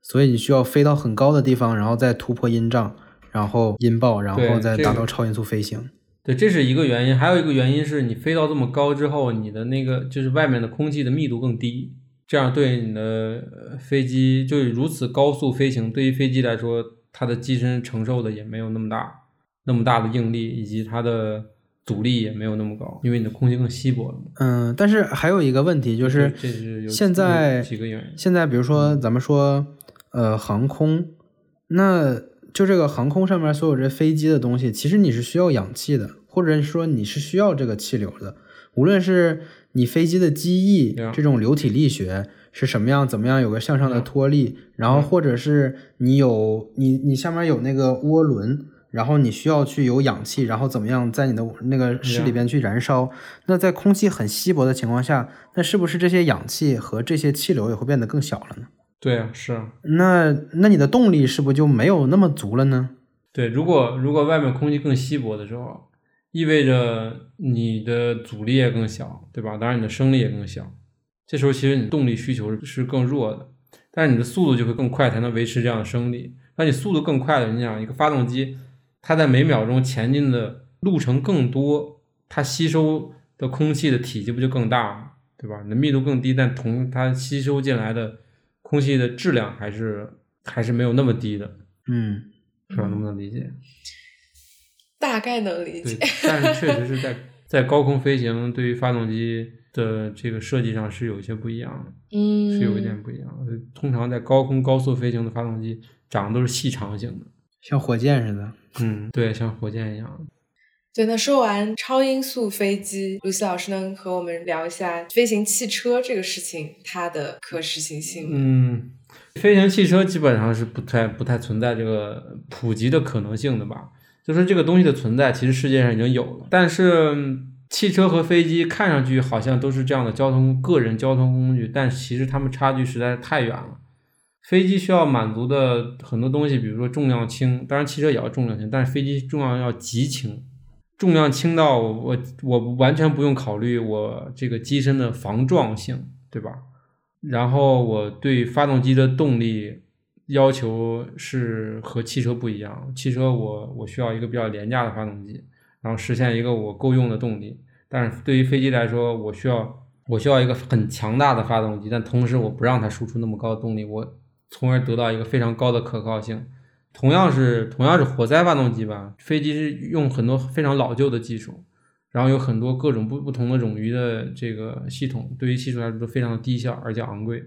所以你需要飞到很高的地方，然后再突破音障。然后音爆，然后再达到超音速飞行。对，这是一个原因。还有一个原因是你飞到这么高之后，你的那个就是外面的空气的密度更低，这样对你的飞机就是如此高速飞行，对于飞机来说，它的机身承受的也没有那么大，那么大的应力以及它的阻力也没有那么高，因为你的空气更稀薄了。嗯，但是还有一个问题就是，现在几个原因。现在比如说咱们说，呃，航空，那。就这个航空上面所有这飞机的东西，其实你是需要氧气的，或者说你是需要这个气流的。无论是你飞机的机翼这种流体力学是什么样，怎么样有个向上的托力，然后或者是你有你你下面有那个涡轮，然后你需要去有氧气，然后怎么样在你的那个室里边去燃烧。那在空气很稀薄的情况下，那是不是这些氧气和这些气流也会变得更小了呢？对啊，是啊，那那你的动力是不是就没有那么足了呢？对，如果如果外面空气更稀薄的时候，意味着你的阻力也更小，对吧？当然你的升力也更小，这时候其实你动力需求是更弱的，但是你的速度就会更快，才能维持这样的升力。那你速度更快的，你想一个发动机，它在每秒钟前进的路程更多，它吸收的空气的体积不就更大吗？对吧？你的密度更低，但同它吸收进来的。空气的质量还是还是没有那么低的，嗯，不知道能不能理解？大概能理解。但是确实是在 在高空飞行，对于发动机的这个设计上是有一些不一样的，嗯，是有一点不一样。通常在高空高速飞行的发动机长得都是细长型的，像火箭似的。嗯，对，像火箭一样。对，那说完超音速飞机，露西老师能和我们聊一下飞行汽车这个事情，它的可实行性吗？嗯，飞行汽车基本上是不太不太存在这个普及的可能性的吧？就说这个东西的存在，其实世界上已经有了，但是汽车和飞机看上去好像都是这样的交通个人交通工具，但其实它们差距实在是太远了。飞机需要满足的很多东西，比如说重量轻，当然汽车也要重量轻，但是飞机重量要极轻。重量轻到我我完全不用考虑我这个机身的防撞性，对吧？然后我对发动机的动力要求是和汽车不一样。汽车我我需要一个比较廉价的发动机，然后实现一个我够用的动力。但是对于飞机来说，我需要我需要一个很强大的发动机，但同时我不让它输出那么高的动力，我从而得到一个非常高的可靠性。同样是同样是活塞发动机吧，飞机是用很多非常老旧的技术，然后有很多各种不不同的冗余的这个系统，对于技术来说都非常的低效而且昂贵。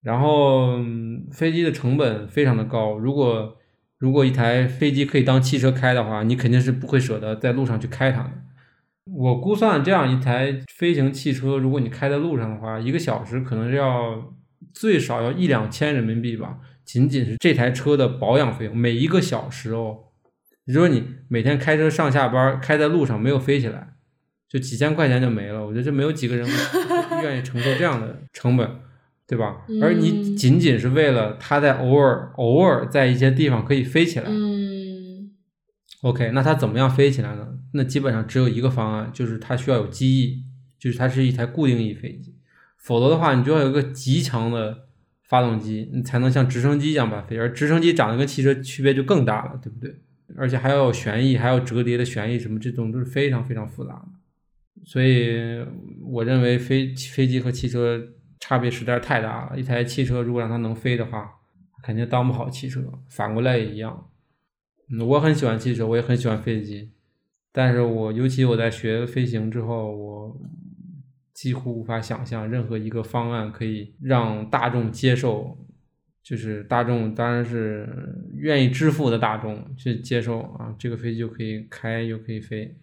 然后飞机的成本非常的高，如果如果一台飞机可以当汽车开的话，你肯定是不会舍得在路上去开它的。我估算这样一台飞行汽车，如果你开在路上的话，一个小时可能要最少要一两千人民币吧。仅仅是这台车的保养费用，每一个小时哦，你说你每天开车上下班，开在路上没有飞起来，就几千块钱就没了。我觉得这没有几个人 愿意承受这样的成本，对吧？而你仅仅是为了它在偶尔偶尔在一些地方可以飞起来，嗯，OK，那它怎么样飞起来呢？那基本上只有一个方案，就是它需要有机翼，就是它是一台固定翼飞机，否则的话，你就要有一个极强的。发动机，你才能像直升机一样把飞，而直升机长得跟汽车区别就更大了，对不对？而且还要有旋翼，还要折叠的旋翼，什么这种都是非常非常复杂的。所以我认为飞飞机和汽车差别实在是太大了。一台汽车如果让它能飞的话，肯定当不好汽车。反过来也一样。嗯，我很喜欢汽车，我也很喜欢飞机，但是我尤其我在学飞行之后，我。几乎无法想象任何一个方案可以让大众接受，就是大众当然是愿意支付的大众去接受啊，这个飞机就可以开又可以飞。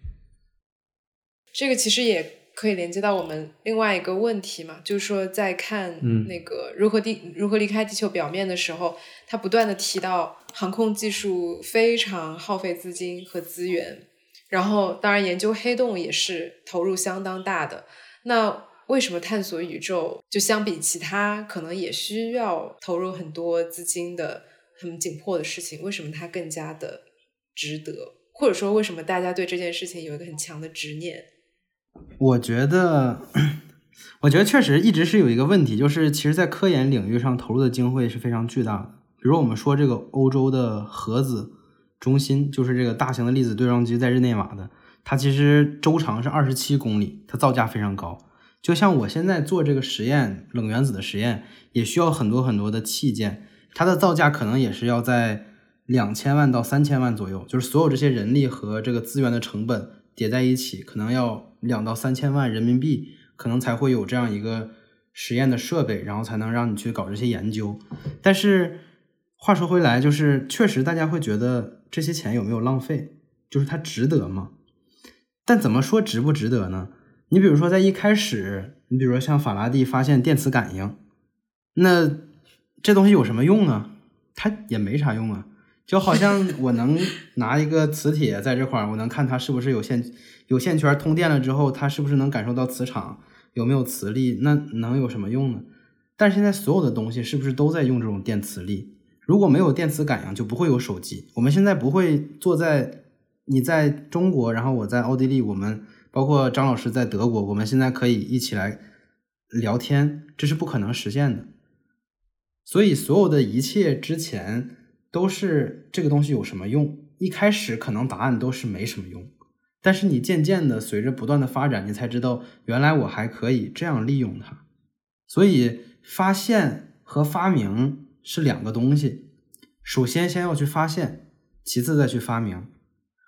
这个其实也可以连接到我们另外一个问题嘛，就是说在看那个如何地如何离开地球表面的时候，他不断的提到航空技术非常耗费资金和资源，然后当然研究黑洞也是投入相当大的。那为什么探索宇宙就相比其他可能也需要投入很多资金的很紧迫的事情，为什么它更加的值得？或者说，为什么大家对这件事情有一个很强的执念？我觉得，我觉得确实一直是有一个问题，就是其实，在科研领域上投入的经费是非常巨大的。比如我们说这个欧洲的核子中心，就是这个大型的粒子对撞机在日内瓦的。它其实周长是二十七公里，它造价非常高。就像我现在做这个实验，冷原子的实验，也需要很多很多的器件，它的造价可能也是要在两千万到三千万左右。就是所有这些人力和这个资源的成本叠在一起，可能要两到三千万人民币，可能才会有这样一个实验的设备，然后才能让你去搞这些研究。但是话说回来，就是确实大家会觉得这些钱有没有浪费？就是它值得吗？但怎么说值不值得呢？你比如说，在一开始，你比如说像法拉第发现电磁感应，那这东西有什么用呢？它也没啥用啊。就好像 我能拿一个磁铁在这块儿，我能看它是不是有线有线圈通电了之后，它是不是能感受到磁场，有没有磁力？那能有什么用呢？但是现在所有的东西是不是都在用这种电磁力？如果没有电磁感应，就不会有手机。我们现在不会坐在。你在中国，然后我在奥地利，我们包括张老师在德国，我们现在可以一起来聊天，这是不可能实现的。所以，所有的一切之前都是这个东西有什么用？一开始可能答案都是没什么用，但是你渐渐的随着不断的发展，你才知道原来我还可以这样利用它。所以，发现和发明是两个东西，首先先要去发现，其次再去发明。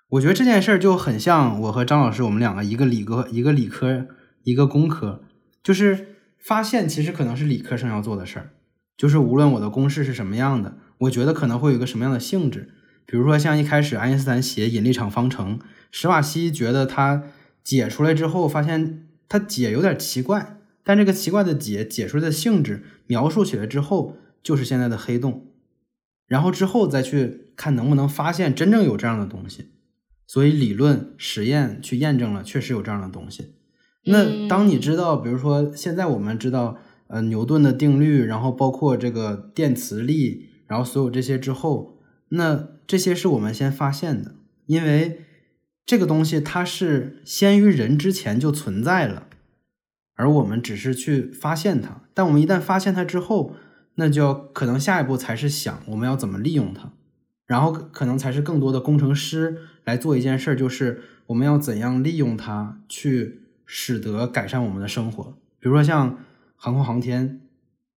我觉得这件事儿就很像我和张老师，我们两个一个理科，一个理科，一个工科，就是发现其实可能是理科生要做的事儿，就是无论我的公式是什么样的，我觉得可能会有一个什么样的性质，比如说像一开始爱因斯坦写引力场方程，史瓦西觉得他解出来之后，发现他解有点奇怪，但这个奇怪的解解出来的性质描述起来之后，就是现在的黑洞，然后之后再去看能不能发现真正有这样的东西。所以理论实验去验证了，确实有这样的东西。那当你知道，比如说现在我们知道，呃，牛顿的定律，然后包括这个电磁力，然后所有这些之后，那这些是我们先发现的，因为这个东西它是先于人之前就存在了，而我们只是去发现它。但我们一旦发现它之后，那就要可能下一步才是想我们要怎么利用它。然后可能才是更多的工程师来做一件事儿，就是我们要怎样利用它去使得改善我们的生活。比如说像航空航天，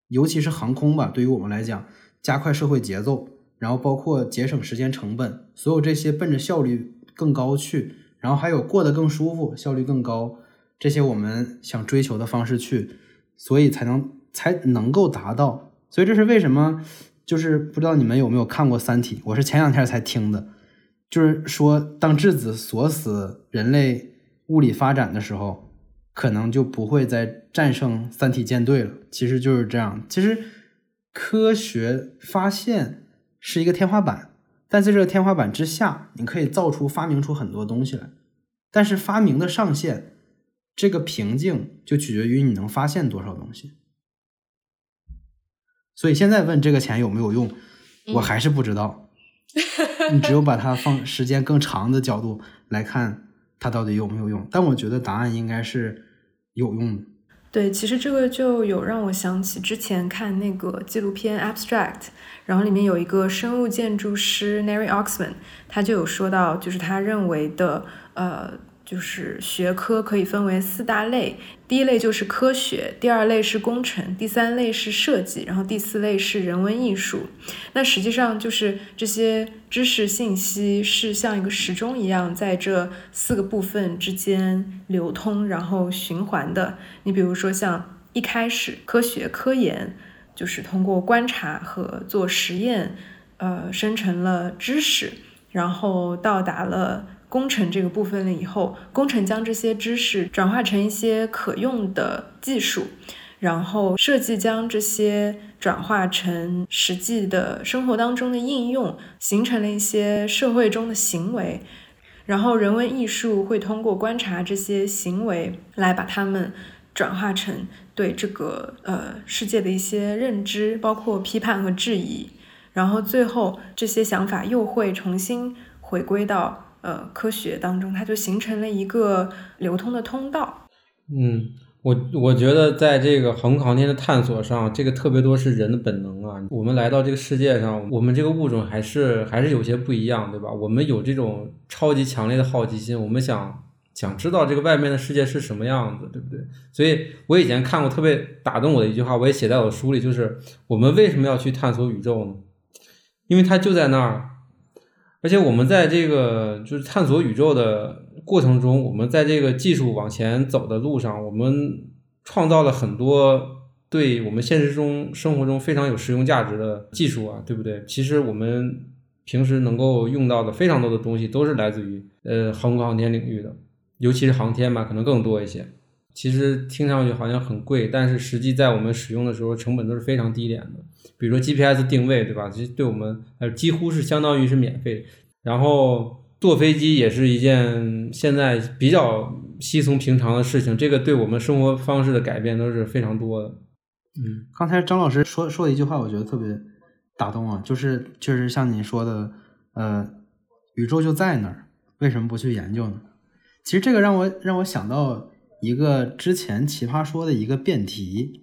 尤其是航空吧，对于我们来讲，加快社会节奏，然后包括节省时间成本，所有这些奔着效率更高去，然后还有过得更舒服、效率更高这些我们想追求的方式去，所以才能才能够达到。所以这是为什么？就是不知道你们有没有看过《三体》，我是前两天才听的。就是说，当质子锁死人类物理发展的时候，可能就不会再战胜三体舰队了。其实就是这样。其实科学发现是一个天花板，但在这个天花板之下，你可以造出、发明出很多东西来。但是发明的上限，这个瓶颈就取决于你能发现多少东西。所以现在问这个钱有没有用，我还是不知道。你只有把它放时间更长的角度来看，它到底有没有用。但我觉得答案应该是有用的。对，其实这个就有让我想起之前看那个纪录片《Abstract》，然后里面有一个生物建筑师 Nary Oxman，他就有说到，就是他认为的呃。就是学科可以分为四大类，第一类就是科学，第二类是工程，第三类是设计，然后第四类是人文艺术。那实际上就是这些知识信息是像一个时钟一样，在这四个部分之间流通，然后循环的。你比如说像一开始科学科研，就是通过观察和做实验，呃，生成了知识，然后到达了。工程这个部分了以后，工程将这些知识转化成一些可用的技术，然后设计将这些转化成实际的生活当中的应用，形成了一些社会中的行为，然后人文艺术会通过观察这些行为来把它们转化成对这个呃世界的一些认知，包括批判和质疑，然后最后这些想法又会重新回归到。呃，科学当中，它就形成了一个流通的通道。嗯，我我觉得在这个航空航天的探索上，这个特别多是人的本能啊。我们来到这个世界上，我们这个物种还是还是有些不一样，对吧？我们有这种超级强烈的好奇心，我们想想知道这个外面的世界是什么样子，对不对？所以我以前看过特别打动我的一句话，我也写在我的书里，就是我们为什么要去探索宇宙呢？因为它就在那儿。而且我们在这个就是探索宇宙的过程中，我们在这个技术往前走的路上，我们创造了很多对我们现实中生活中非常有实用价值的技术啊，对不对？其实我们平时能够用到的非常多的东西，都是来自于呃航空航天领域的，尤其是航天嘛，可能更多一些。其实听上去好像很贵，但是实际在我们使用的时候，成本都是非常低廉的。比如说 GPS 定位，对吧？其实对我们呃几乎是相当于是免费。然后坐飞机也是一件现在比较稀松平常的事情，这个对我们生活方式的改变都是非常多的。嗯，刚才张老师说说的一句话，我觉得特别打动啊，就是确实像你说的，呃，宇宙就在那儿，为什么不去研究呢？其实这个让我让我想到。一个之前奇葩说的一个辩题，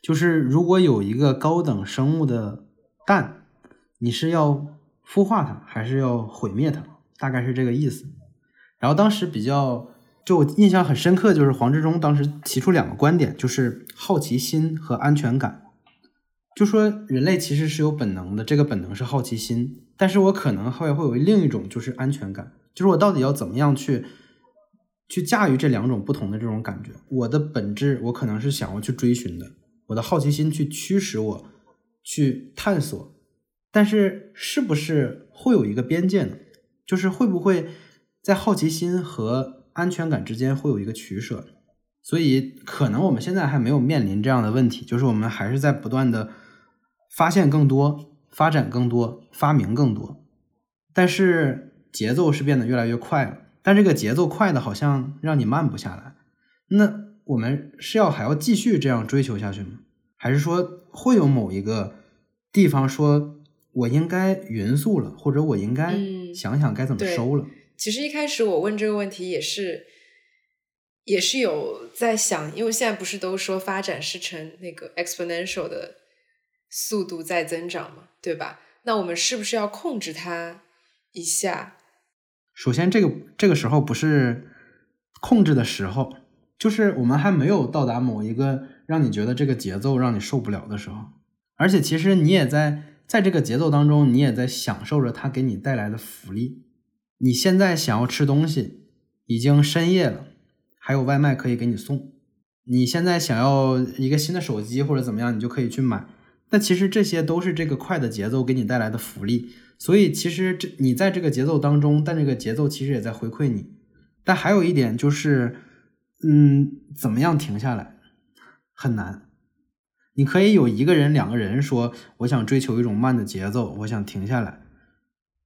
就是如果有一个高等生物的蛋，你是要孵化它，还是要毁灭它？大概是这个意思。然后当时比较就我印象很深刻，就是黄志忠当时提出两个观点，就是好奇心和安全感。就说人类其实是有本能的，这个本能是好奇心，但是我可能会会有另一种就是安全感，就是我到底要怎么样去。去驾驭这两种不同的这种感觉，我的本质我可能是想要去追寻的，我的好奇心去驱使我去探索，但是是不是会有一个边界呢？就是会不会在好奇心和安全感之间会有一个取舍？所以可能我们现在还没有面临这样的问题，就是我们还是在不断的发现更多、发展更多、发明更多，但是节奏是变得越来越快了。但这个节奏快的，好像让你慢不下来。那我们是要还要继续这样追求下去吗？还是说会有某一个地方说，我应该匀速了，或者我应该想想该怎么收了？其实一开始我问这个问题也是，也是有在想，因为现在不是都说发展是呈那个 exponential 的速度在增长嘛，对吧？那我们是不是要控制它一下？首先，这个这个时候不是控制的时候，就是我们还没有到达某一个让你觉得这个节奏让你受不了的时候。而且，其实你也在在这个节奏当中，你也在享受着它给你带来的福利。你现在想要吃东西，已经深夜了，还有外卖可以给你送。你现在想要一个新的手机或者怎么样，你就可以去买。那其实这些都是这个快的节奏给你带来的福利。所以其实这你在这个节奏当中，但这个节奏其实也在回馈你。但还有一点就是，嗯，怎么样停下来很难。你可以有一个人、两个人说我想追求一种慢的节奏，我想停下来，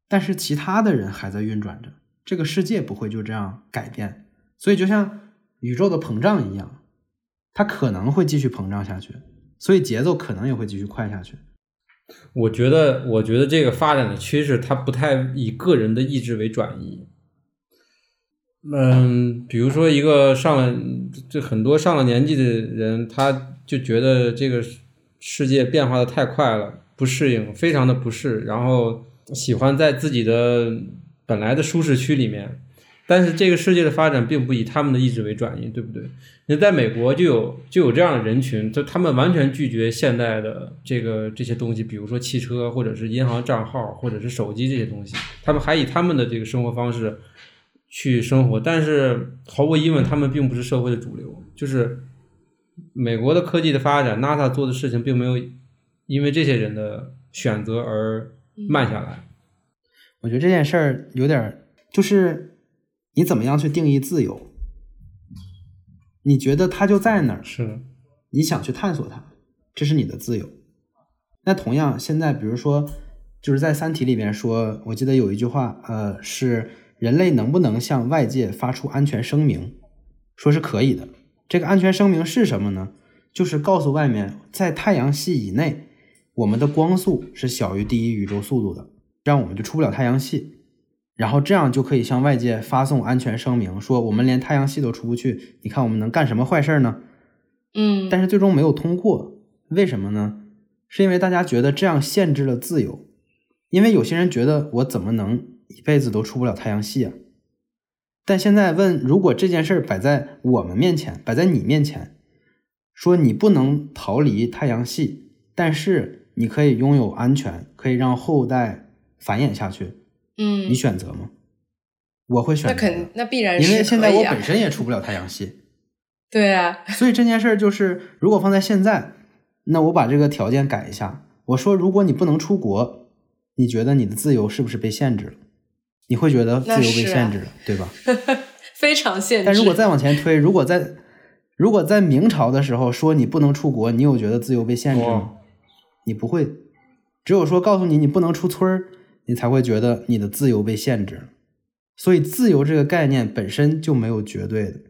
但是其他的人还在运转着，这个世界不会就这样改变。所以就像宇宙的膨胀一样，它可能会继续膨胀下去，所以节奏可能也会继续快下去。我觉得，我觉得这个发展的趋势，它不太以个人的意志为转移。嗯，比如说一个上了，就很多上了年纪的人，他就觉得这个世界变化的太快了，不适应，非常的不适，然后喜欢在自己的本来的舒适区里面。但是这个世界的发展并不以他们的意志为转移，对不对？你在美国就有就有这样的人群，就他们完全拒绝现代的这个这些东西，比如说汽车或者是银行账号或者是手机这些东西，他们还以他们的这个生活方式去生活。但是毫无疑问，他们并不是社会的主流。就是美国的科技的发展，NASA 做的事情并没有因为这些人的选择而慢下来。我觉得这件事儿有点就是。你怎么样去定义自由？你觉得它就在那儿，是你想去探索它，这是你的自由。那同样，现在比如说，就是在《三体》里面说，我记得有一句话，呃，是人类能不能向外界发出安全声明？说是可以的。这个安全声明是什么呢？就是告诉外面，在太阳系以内，我们的光速是小于第一宇宙速度的，这样我们就出不了太阳系。然后这样就可以向外界发送安全声明，说我们连太阳系都出不去，你看我们能干什么坏事呢？嗯，但是最终没有通过，为什么呢？是因为大家觉得这样限制了自由，因为有些人觉得我怎么能一辈子都出不了太阳系啊？但现在问，如果这件事摆在我们面前，摆在你面前，说你不能逃离太阳系，但是你可以拥有安全，可以让后代繁衍下去。嗯，你选择吗？我会选择。那肯那必然是，因为现在我本身也出不了太阳系。对啊。所以这件事儿就是，如果放在现在，那我把这个条件改一下。我说，如果你不能出国，你觉得你的自由是不是被限制了？你会觉得自由被限制了，对吧？非常限制。但如果再往前推，如果在如果在明朝的时候说你不能出国，你有觉得自由被限制吗？你不会。只有说告诉你你不能出村儿。你才会觉得你的自由被限制了，所以自由这个概念本身就没有绝对的，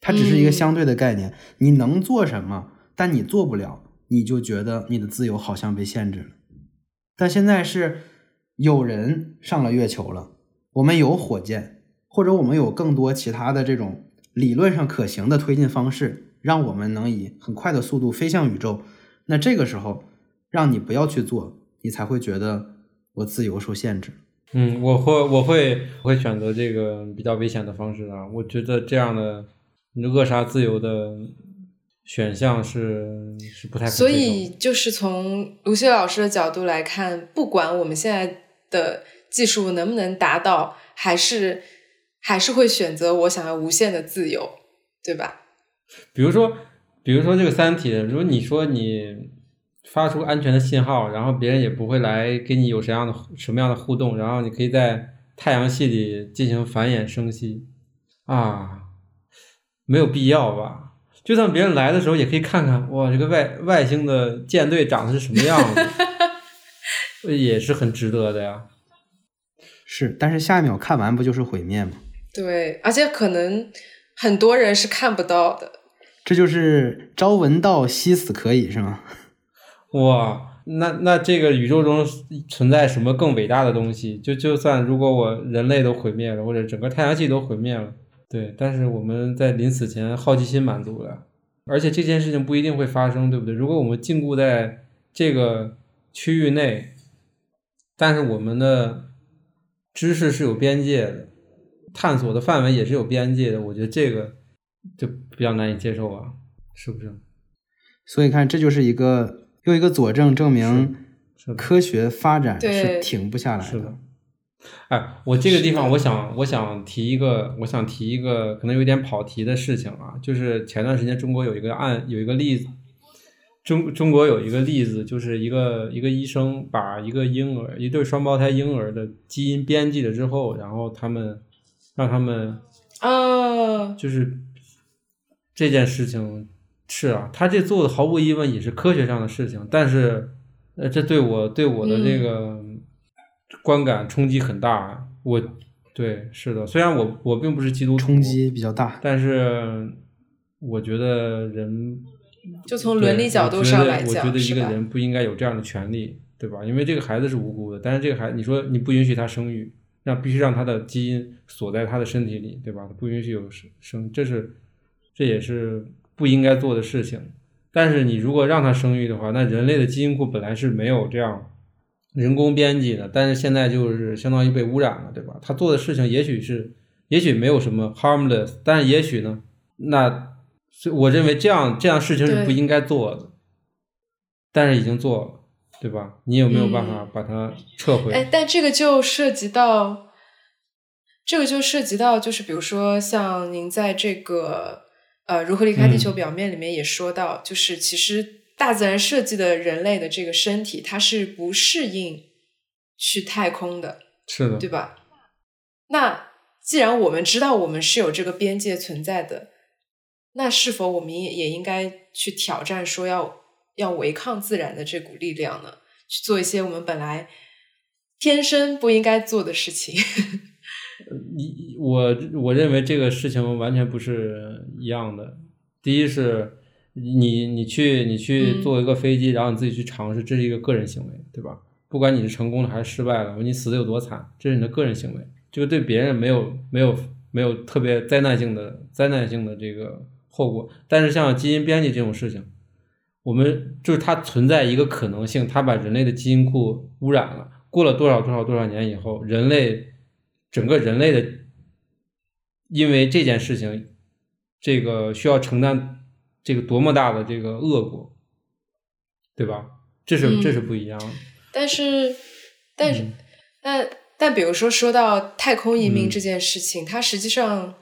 它只是一个相对的概念。你能做什么，但你做不了，你就觉得你的自由好像被限制了。但现在是有人上了月球了，我们有火箭，或者我们有更多其他的这种理论上可行的推进方式，让我们能以很快的速度飞向宇宙。那这个时候，让你不要去做，你才会觉得。我自由受限制，嗯，我会我会我会选择这个比较危险的方式啊。我觉得这样的扼杀自由的选项是是不太所以就是从卢西老师的角度来看，不管我们现在的技术能不能达到，还是还是会选择我想要无限的自由，对吧？比如说，比如说这个《三体》，如果你说你。发出安全的信号，然后别人也不会来跟你有什么样的什么样的互动，然后你可以在太阳系里进行繁衍生息，啊，没有必要吧？就算别人来的时候，也可以看看，哇，这个外外星的舰队长得是什么样子，也是很值得的呀。是，但是下一秒看完不就是毁灭吗？对，而且可能很多人是看不到的。这就是朝闻道，夕死可以，是吗？哇，那那这个宇宙中存在什么更伟大的东西？就就算如果我人类都毁灭了，或者整个太阳系都毁灭了，对，但是我们在临死前好奇心满足了，而且这件事情不一定会发生，对不对？如果我们禁锢在这个区域内，但是我们的知识是有边界的，探索的范围也是有边界的，我觉得这个就比较难以接受啊，是不是？所以看，这就是一个。又一个佐证，证明科学发展是停不下来的。哎，我这个地方，我想，我想提一个，我想提一个可能有点跑题的事情啊，就是前段时间中国有一个案，有一个例子，中中国有一个例子，就是一个一个医生把一个婴儿，一对双胞胎婴儿的基因编辑了之后，然后他们让他们啊，就是这件事情。是啊，他这做的毫无疑问也是科学上的事情，但是，呃，这对我对我的这个观感冲击很大。我，对，是的，虽然我我并不是基督徒，冲击比较大，但是我觉得人就从伦理角度上来讲，我觉得一个人不应该有这样的权利，对吧？因为这个孩子是无辜的，但是这个孩子，你说你不允许他生育，那必须让他的基因锁在他的身体里，对吧？不允许有生生，这是这也是。不应该做的事情，但是你如果让他生育的话，那人类的基因库本来是没有这样人工编辑的，但是现在就是相当于被污染了，对吧？他做的事情也许是也许没有什么 harmless，但是也许呢，那我认为这样这样事情是不应该做的，但是已经做了，对吧？你有没有办法把它撤回？哎，但这个就涉及到，这个就涉及到，就是比如说像您在这个呃如何离开地球表面里面也说到，就是其实大自然设计的人类的这个身体，它是不适应去太空的，是的，对吧？那既然我们知道我们是有这个边界存在的，那是否我们也也应该去挑战，说要要违抗自然的这股力量呢？去做一些我们本来天生不应该做的事情？你我我认为这个事情完全不是一样的。第一是你你去你去坐一个飞机，然后你自己去尝试，这是一个个人行为，对吧？不管你是成功的还是失败了，你死的有多惨，这是你的个人行为。这个对别人没有没有没有特别灾难性的灾难性的这个后果，但是像基因编辑这种事情，我们就是它存在一个可能性，它把人类的基因库污染了。过了多少多少多少年以后，人类整个人类的因为这件事情，这个需要承担这个多么大的这个恶果，对吧？这是这是不一样的。但是，但是，但。但比如说，说到太空移民这件事情，它实际上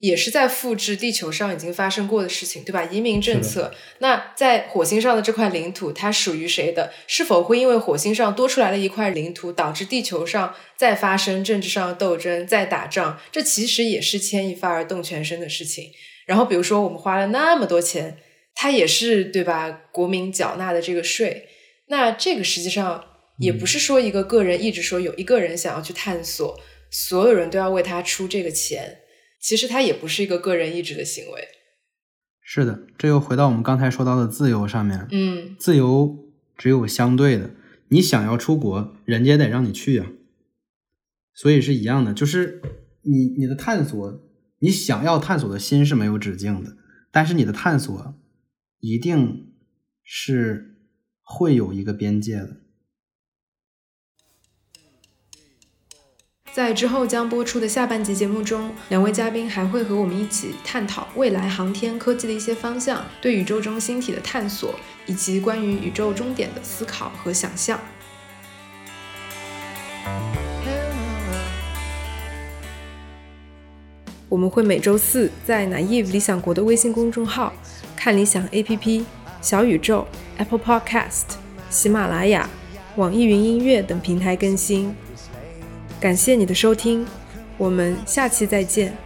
也是在复制地球上已经发生过的事情，对吧？移民政策，那在火星上的这块领土，它属于谁的？是否会因为火星上多出来的一块领土，导致地球上再发生政治上的斗争、再打仗？这其实也是牵一发而动全身的事情。然后，比如说我们花了那么多钱，它也是对吧？国民缴纳的这个税，那这个实际上。也不是说一个个人一直说有一个人想要去探索，所有人都要为他出这个钱。其实他也不是一个个人意志的行为。是的，这又回到我们刚才说到的自由上面。嗯，自由只有相对的，你想要出国，人家得让你去呀。所以是一样的，就是你你的探索，你想要探索的心是没有止境的，但是你的探索一定是会有一个边界的。在之后将播出的下半集节目中，两位嘉宾还会和我们一起探讨未来航天科技的一些方向，对宇宙中星体的探索，以及关于宇宙终点的思考和想象。我们会每周四在 naive 理想国的微信公众号、看理想 APP、小宇宙、Apple Podcast、喜马拉雅、网易云音乐等平台更新。感谢你的收听我们下期再见。